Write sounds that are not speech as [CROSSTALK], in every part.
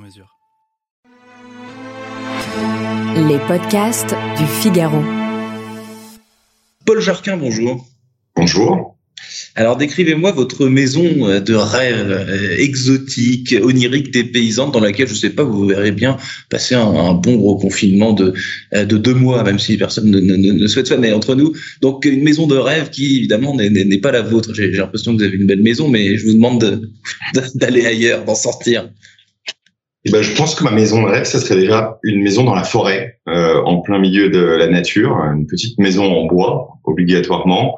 mesure. Les podcasts du Figaro. Paul Jarquin, bonjour. Bonjour. Alors décrivez-moi votre maison de rêve euh, exotique, onirique, dépaysante, dans laquelle, je ne sais pas, vous verrez bien passer un, un, bon gros confinement de, euh, de deux mois, même si personne ne, ne, ne souhaite ça, mais entre nous. Donc une maison de rêve qui, évidemment, n'est pas la vôtre. J'ai l'impression que vous avez une belle maison, mais je vous demande [LAUGHS] d'aller ailleurs, d'en sortir. Eh ben, je pense que ma maison de rêve, ce serait déjà une maison dans la forêt, euh, en plein milieu de la nature, une petite maison en bois, obligatoirement.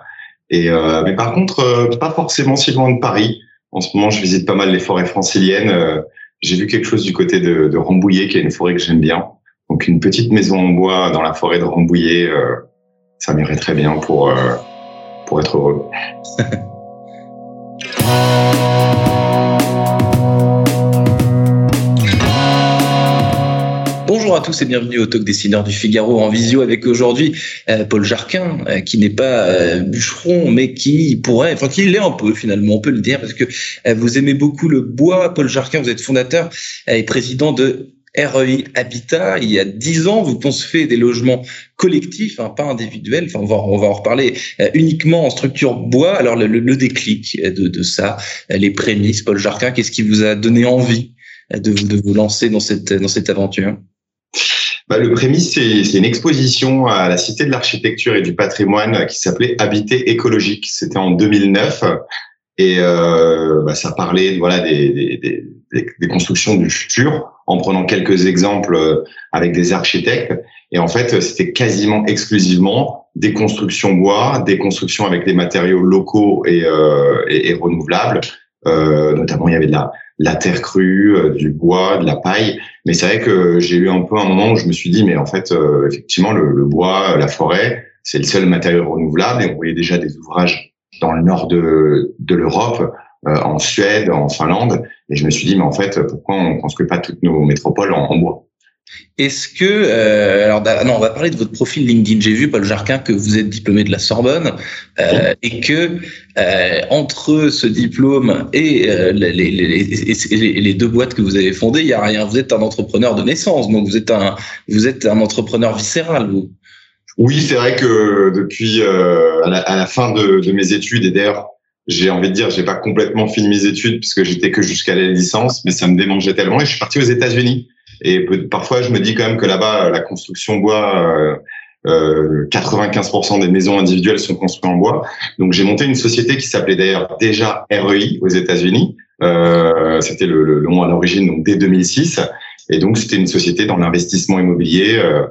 Et euh, mais par contre, euh, pas forcément si loin de Paris. En ce moment, je visite pas mal les forêts franciliennes. Euh, J'ai vu quelque chose du côté de, de, Rambouillet, qui est une forêt que j'aime bien. Donc une petite maison en bois dans la forêt de Rambouillet, euh, ça m'irait très bien pour pour être heureux. [LAUGHS] Bonjour à tous et bienvenue au Talk Dessineur du Figaro en visio avec aujourd'hui euh, Paul Jarquin, euh, qui n'est pas euh, bûcheron, mais qui pourrait, enfin qui l'est un peu finalement, on peut le dire, parce que vous aimez beaucoup le bois. Paul Jarquin, vous êtes fondateur et président de REI Habitat. Il y a dix ans, vous concevez des logements collectifs, hein, pas individuels. Enfin, on va, en reparler uniquement en structure bois. Alors le, déclic de, ça, les prémices, Paul Jarquin, qu'est-ce qui vous a donné envie de, vous lancer dans cette aventure? Bah, le prémisse, c'est une exposition à la Cité de l'Architecture et du Patrimoine qui s'appelait Habiter écologique. C'était en 2009 et euh, bah, ça parlait voilà des, des, des, des, constructions du futur en prenant quelques exemples euh, avec des architectes. Et en fait, c'était quasiment exclusivement des constructions bois, des constructions avec des matériaux locaux et, euh, et, et renouvelables. Euh, notamment, il y avait de la, la terre crue, euh, du bois, de la paille. Mais c'est vrai que j'ai eu un peu un moment où je me suis dit, mais en fait, euh, effectivement, le, le, bois, la forêt, c'est le seul matériau renouvelable. Et on voyait déjà des ouvrages dans le nord de, de l'Europe, euh, en Suède, en Finlande. Et je me suis dit, mais en fait, pourquoi on construit pas toutes nos métropoles en, en bois? Est-ce que euh, alors non, on va parler de votre profil LinkedIn. J'ai vu Paul Jarquin que vous êtes diplômé de la Sorbonne euh, et que euh, entre ce diplôme et les, deux boîtes que vous avez fondées, il y a rien. Vous êtes un entrepreneur de naissance, donc vous êtes un vous êtes un entrepreneur viscéral. Vous. Oui, c'est vrai que depuis à la, à, la, fin de, de mes études et d'ailleurs j'ai envie de dire, j'ai pas complètement fini mes études puisque j'étais que jusqu'à la licence, mais ça me démangeait tellement et je suis parti aux États-Unis. Et parfois, je me dis quand même que là-bas, la construction bois, euh, 95% des maisons individuelles sont construites en bois. Donc, j'ai monté une société qui s'appelait d'ailleurs déjà REI aux États-Unis. Euh, c'était le, le, nom à l'origine, donc dès 2006. Et donc, c'était une société dans l'investissement immobilier. Euh,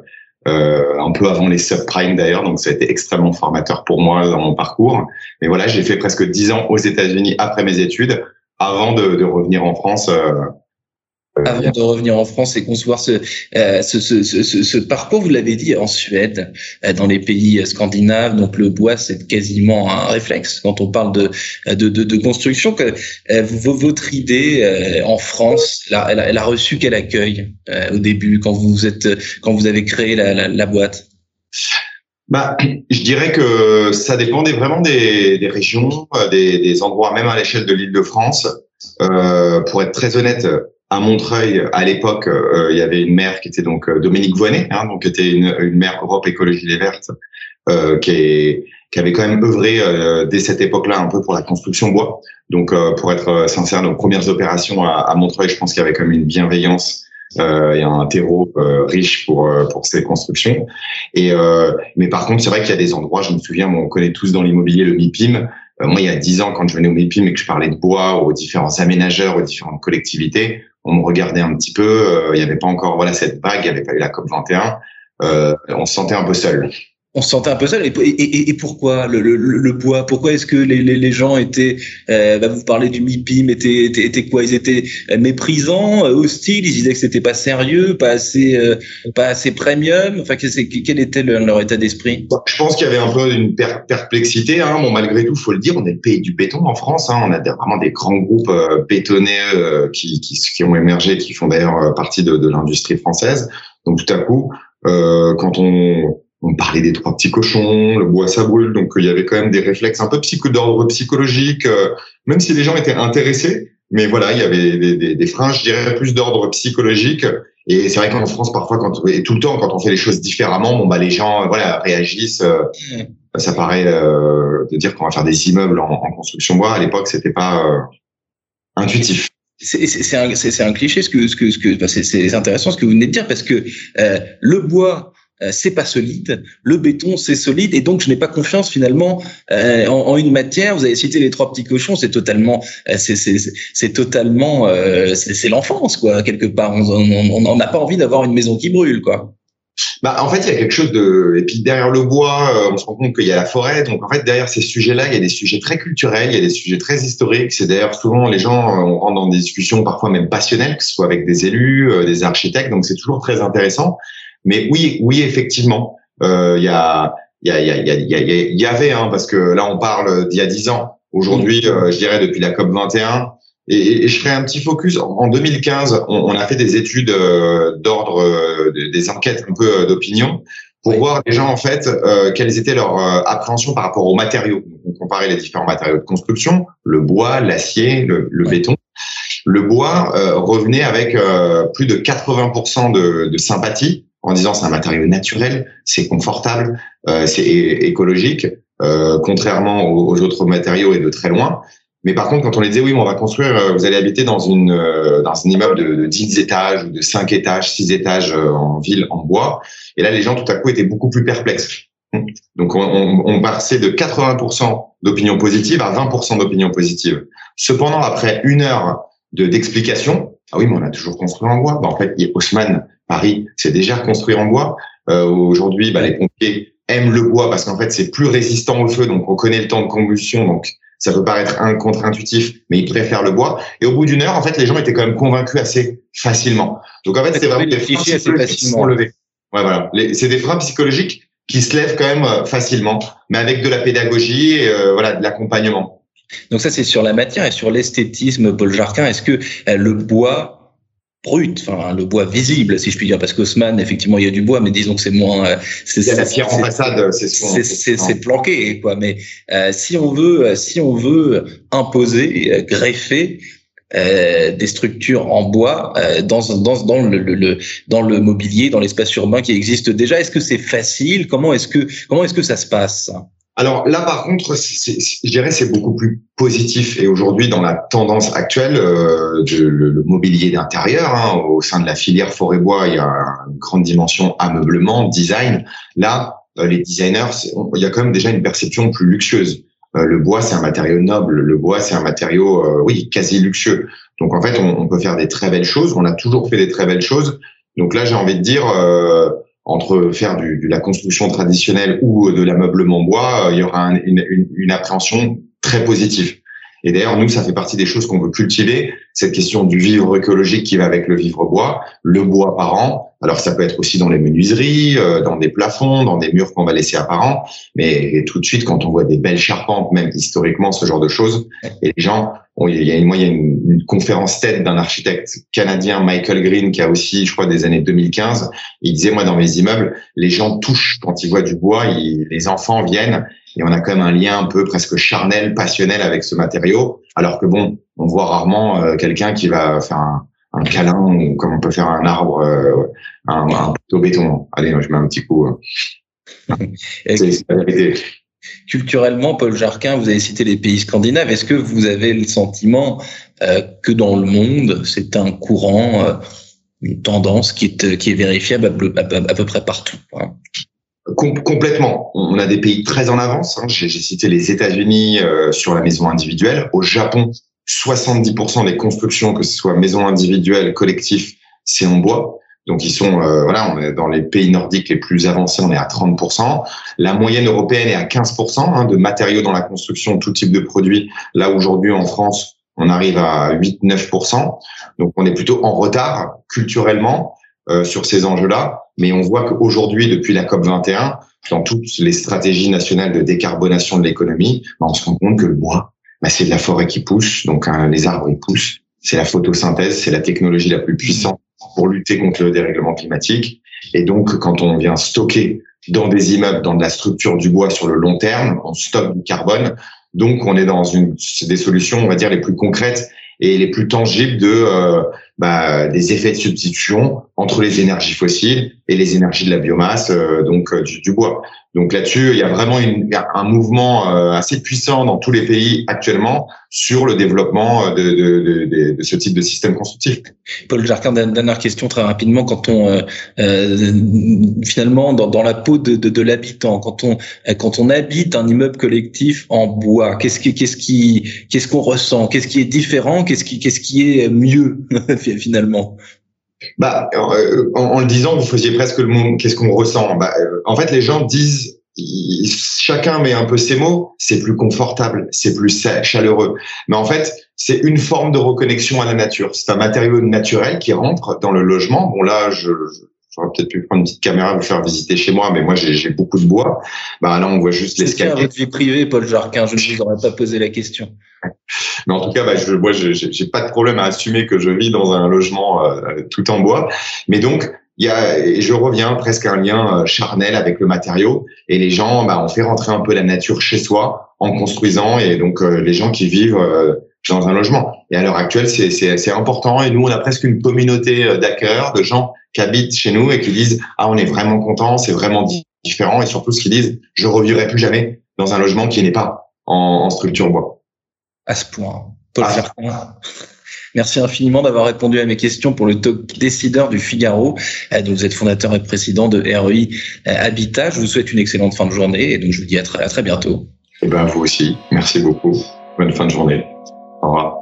euh, un peu avant les subprimes d'ailleurs, donc ça a été extrêmement formateur pour moi dans mon parcours. Mais voilà, j'ai fait presque dix ans aux États-Unis après mes études, avant de, de revenir en France euh, avant de revenir en France et concevoir ce, euh, ce, ce, ce, ce, parcours, vous l'avez dit, en Suède, euh, dans les pays scandinaves, donc le bois, c'est quasiment un réflexe quand on parle de, de, de, de construction. Que, euh, votre idée euh, en France, elle a, elle a, elle a reçu quel accueil euh, au début, quand vous, êtes, quand vous avez créé la, la, la boîte? Bah, je dirais que ça dépendait vraiment des, des régions, des, des endroits, même à l'échelle de l'île de France. pour être très honnête, à Montreuil, à l'époque, euh, il y avait une maire qui était donc euh, Dominique Voinet, hein, donc qui était une, une maire Europe Écologie Les Vertes, euh, qui, est, qui avait quand même œuvré euh, dès cette époque-là un peu pour la construction bois. Donc, euh, pour être sincère, nos premières opérations à, à Montreuil, je pense qu'il y avait quand même une bienveillance euh, et un terreau euh, riche pour pour ces constructions. Et mais par contre, c'est vrai qu'il y a des endroits, je me souviens, on connaît tous dans l'immobilier le MIPIM. moi, il y a dix ans, quand je venais au MIPIM et que je parlais de bois aux différents aménageurs, aux différentes collectivités, on me regardait un petit peu. Euh, il n'y avait pas encore voilà cette vague, il n'y avait pas eu la COP 21. Euh, on se sentait un peu seul. On se sentait un peu seul. Et, pourquoi le, le, le, bois? Pourquoi est-ce que les, les, gens étaient, euh, bah vous parlez du MIPIM, étaient, étaient, étaient, quoi? Ils étaient euh, méprisants, euh, hostiles. Ils disaient que c'était pas sérieux, pas assez, euh, pas assez premium. Enfin, quel était leur état d'esprit? Je pense qu'il y avait un peu une perplexité. Hein. Bon, malgré tout, faut le dire, on est le pays du béton en France. Hein. On a vraiment des grands groupes bétonniers qui, qui, qui, ont émergé, qui font d'ailleurs partie de, de l'industrie française. Donc tout à coup, quand on on parlait des trois petits cochons, le bois ça brûle, donc il y avait quand même des réflexes un peu psycho d'ordre psychologique, euh, même si les gens étaient intéressés, mais voilà, il y avait des, des, des freins, je dirais, plus d'ordre psychologique. Et c'est vrai qu'en France, parfois, quand et tout le temps, quand on fait les choses différemment, bon bah les gens, voilà, réagissent. Euh, ça paraît euh, de dire qu'on va faire des immeubles en, en construction bois. À l'époque, c'était pas euh, intuitif. C'est un, un, cliché ce que ce que ce que c'est intéressant ce que vous venez de dire parce que le bois euh, c'est pas solide. Le béton, c'est solide, et donc je n'ai pas confiance finalement euh, en, en, une matière. Vous avez cité les trois petits cochons, c'est totalement, euh, c'est totalement, c'est l'enfance quoi. Quelque part, on n'a pas envie d'avoir une maison qui brûle quoi. Bah, en fait, il y a quelque chose de. Et puis derrière le bois, on se rend compte qu'il y a la forêt. Donc en fait, derrière ces sujets-là, il y a des sujets très culturels, il y a des sujets très historiques. C'est d'ailleurs souvent les gens, on rentre dans des discussions parfois même passionnelles, que ce soit avec des élus, des architectes. Donc c'est toujours très intéressant. Mais oui, oui, effectivement, euh, il y a, il y a, il y a, il y, a, y avait, hein, parce que là, on parle d'il y a dix ans. Aujourd'hui, euh, je dirais depuis la COP 21. Et, et, je ferai un petit focus. En 2015, on, on a fait des études euh, d'ordre, euh, des enquêtes un peu d'opinion pour voir les gens en fait quelles étaient leurs appréhensions par rapport aux matériaux. On comparait les différents matériaux de construction, le bois, l'acier, le, le béton. Le bois revenait avec plus de 80% de, de sympathie en disant c'est un matériau naturel, c'est confortable, euh, c'est écologique, euh, contrairement aux, autres matériaux et de très loin. Mais par contre, quand on les disait oui, on va construire, euh, vous allez habiter dans une euh, dans un immeuble de, de 10 étages ou de 5 étages, 6 étages euh, en ville en bois, et là les gens tout à coup étaient beaucoup plus perplexes. Donc on, on, on passait de 80% d'opinion positive à 20% d'opinion positive. Cependant, après une heure de d'explication, ah oui, mais on a toujours construit en bois. Ben, en fait, Haussmann Paris, c'est déjà construit en bois. Euh, Aujourd'hui, bah, les pompiers aiment le bois parce qu'en fait, c'est plus résistant au feu, donc on connaît le temps de combustion, donc ça peut paraître un contre-intuitif, mais ils préfèrent le bois. Et au bout d'une heure, en fait, les gens étaient quand même convaincus assez facilement. Donc en fait, c'est vraiment des freins psychologiques Ouais, voilà. C'est des freins psychologiques qui se lèvent quand même euh, facilement, mais avec de la pédagogie et euh, voilà de l'accompagnement. Donc ça, c'est sur la matière et sur l'esthétisme, Paul Jarquin. Est-ce que le bois brut, enfin le bois visible, si je puis dire, parce qu'Haussmann, effectivement, il y a du bois, mais disons que c'est moins. Euh, c'est la pierre en façade, c'est c'est planqué, quoi. Mais euh, si on veut, si on veut imposer, euh, greffer. Euh, des structures en bois euh, dans, dans, dans, le, le, dans le mobilier, dans l'espace urbain qui existe déjà. Est-ce que c'est facile? Comment est-ce que comment est-ce que ça se passe? Alors là, par contre, je dirais c'est beaucoup plus positif. Et aujourd'hui, dans la tendance actuelle, euh, de, le, mobilier d'intérieur, hein, au sein de la filière forêt-bois, il y a une grande dimension ameublement, design. Là, euh, les designers, il y a quand même déjà une perception plus luxueuse. Euh, le bois, c'est un matériau noble. Le bois, c'est un matériau, euh, oui, quasi luxueux. Donc en fait, on, on, peut faire des très belles choses. On a toujours fait des très belles choses. Donc là, j'ai envie de dire entre faire du, de la construction traditionnelle ou de l'ameublement bois, euh, il y aura une, une, une, appréhension très positive. Et d'ailleurs, nous, ça fait partie des choses qu'on veut cultiver, cette question du vivre écologique qui va avec le vivre bois, le bois parent. Alors, ça peut être aussi dans les menuiseries, euh, dans des plafonds, dans des murs qu'on va laisser apparents. Mais tout de suite, quand on voit des belles charpentes, même historiquement, ce genre de choses, et les gens, il y a, moi, il y a une, une conférence tête d'un architecte canadien, Michael Green, qui a aussi, je crois, des années 2015. Il disait, moi, dans mes immeubles, les gens touchent quand ils voient du bois, les enfants viennent et on a quand même un lien un peu presque charnel, passionnel avec ce matériau. Alors que bon, on voit rarement euh, quelqu'un qui va faire un, un, câlin ou comme on peut faire un arbre, euh, un, un au béton. Allez, je mets un petit coup. Hein. [LAUGHS] Culturellement, Paul Jarquin, vous avez cité les pays scandinaves. Est-ce que vous avez le sentiment euh, que dans le monde, c'est un courant, euh, une tendance qui est, vérifiable à peu près partout hein? Complètement. On a des pays très en avance. Hein. J'ai cité les États-Unis euh, sur la maison individuelle. Au Japon, 70% des constructions, que ce soit maison individuelle, collectif, c'est en bois. Donc ils sont euh, voilà, on est dans les pays nordiques les plus avancés, on est à 30%. La moyenne européenne est à 15% hein, de matériaux dans la construction, tout type de produits. Là aujourd'hui en France, on arrive à 8-9%. Donc on est plutôt en retard culturellement euh, sur ces enjeux-là. Mais on voit qu'aujourd'hui, depuis la COP 21, dans toutes les stratégies nationales de décarbonation de l'économie, bah, on se rend compte que le bois, bah, c'est de la forêt qui pousse, donc hein, les arbres ils poussent. C'est la photosynthèse, c'est la technologie la plus puissante pour lutter contre le dérèglement climatique. Et donc, quand on vient stocker dans des immeubles, dans de la structure du bois sur le long terme, on stocke du carbone. Donc, on est dans une, des solutions, on va dire, les plus concrètes et les plus tangibles de euh, bah, des effets de substitution entre les énergies fossiles et les énergies de la biomasse, euh, donc euh, du, du, bois. Donc là-dessus, il y a vraiment une, un mouvement assez puissant dans tous les pays actuellement sur le développement de, de, de, de ce type de système constructif. Paul Jarquin, dernière question très rapidement. Quand on euh, finalement dans, dans, la peau de, de, l'habitant, quand on quand on habite un immeuble collectif en bois, qu'est-ce qui qu'est-ce qui qu'est-ce qu'on ressent? Qu'est-ce qui est différent? Qu'est-ce qui qu'est-ce qui est mieux [LAUGHS] finalement? Bah, euh, en, en, le disant, vous faisiez presque le mot. Qu'est-ce qu'on ressent? Bah, euh, En fait, les gens disent, chacun met un peu ses mots. C'est plus confortable, c'est plus chaleureux. Mais en fait, c'est une forme de reconnexion à la nature. C'est un matériau naturel qui rentre dans le logement. Bon là, je, j'aurais peut-être pu prendre une petite caméra vous faire visiter chez moi, mais moi j'ai beaucoup de bois. Bah là, on voit juste l'escalier. C'est votre vie privée, Paul Jarquin. Je ne vous aurais pas posé la question. [LAUGHS] Mais en tout cas, bah, je, moi, j'ai pas de problème à assumer que je vis dans un logement euh, tout en bois. Mais donc, il y a, et je reviens presque à un lien euh, charnel avec le matériau. Et les gens, bah, on fait rentrer un peu la nature chez soi en construisant. Et donc, euh, les gens qui vivent dans un logement. Et à l'heure actuelle, c'est important. Et nous, on a presque une communauté d'accueilleurs, de gens qui habitent chez nous et qui disent ah on est vraiment content, c'est vraiment différent. Et surtout, ce qu'ils disent, je revivrai plus jamais dans un logement qui n'est pas en, en structure bois à ce point. Paul ah. Merci infiniment d'avoir répondu à mes questions pour le talk décideur du Figaro. Euh, vous êtes fondateur et président de REI euh, Habitat. Je vous souhaite une excellente fin de journée et donc je vous dis à très, à très bientôt. Et eh ben, vous aussi. Merci beaucoup. Bonne fin de journée. Au revoir.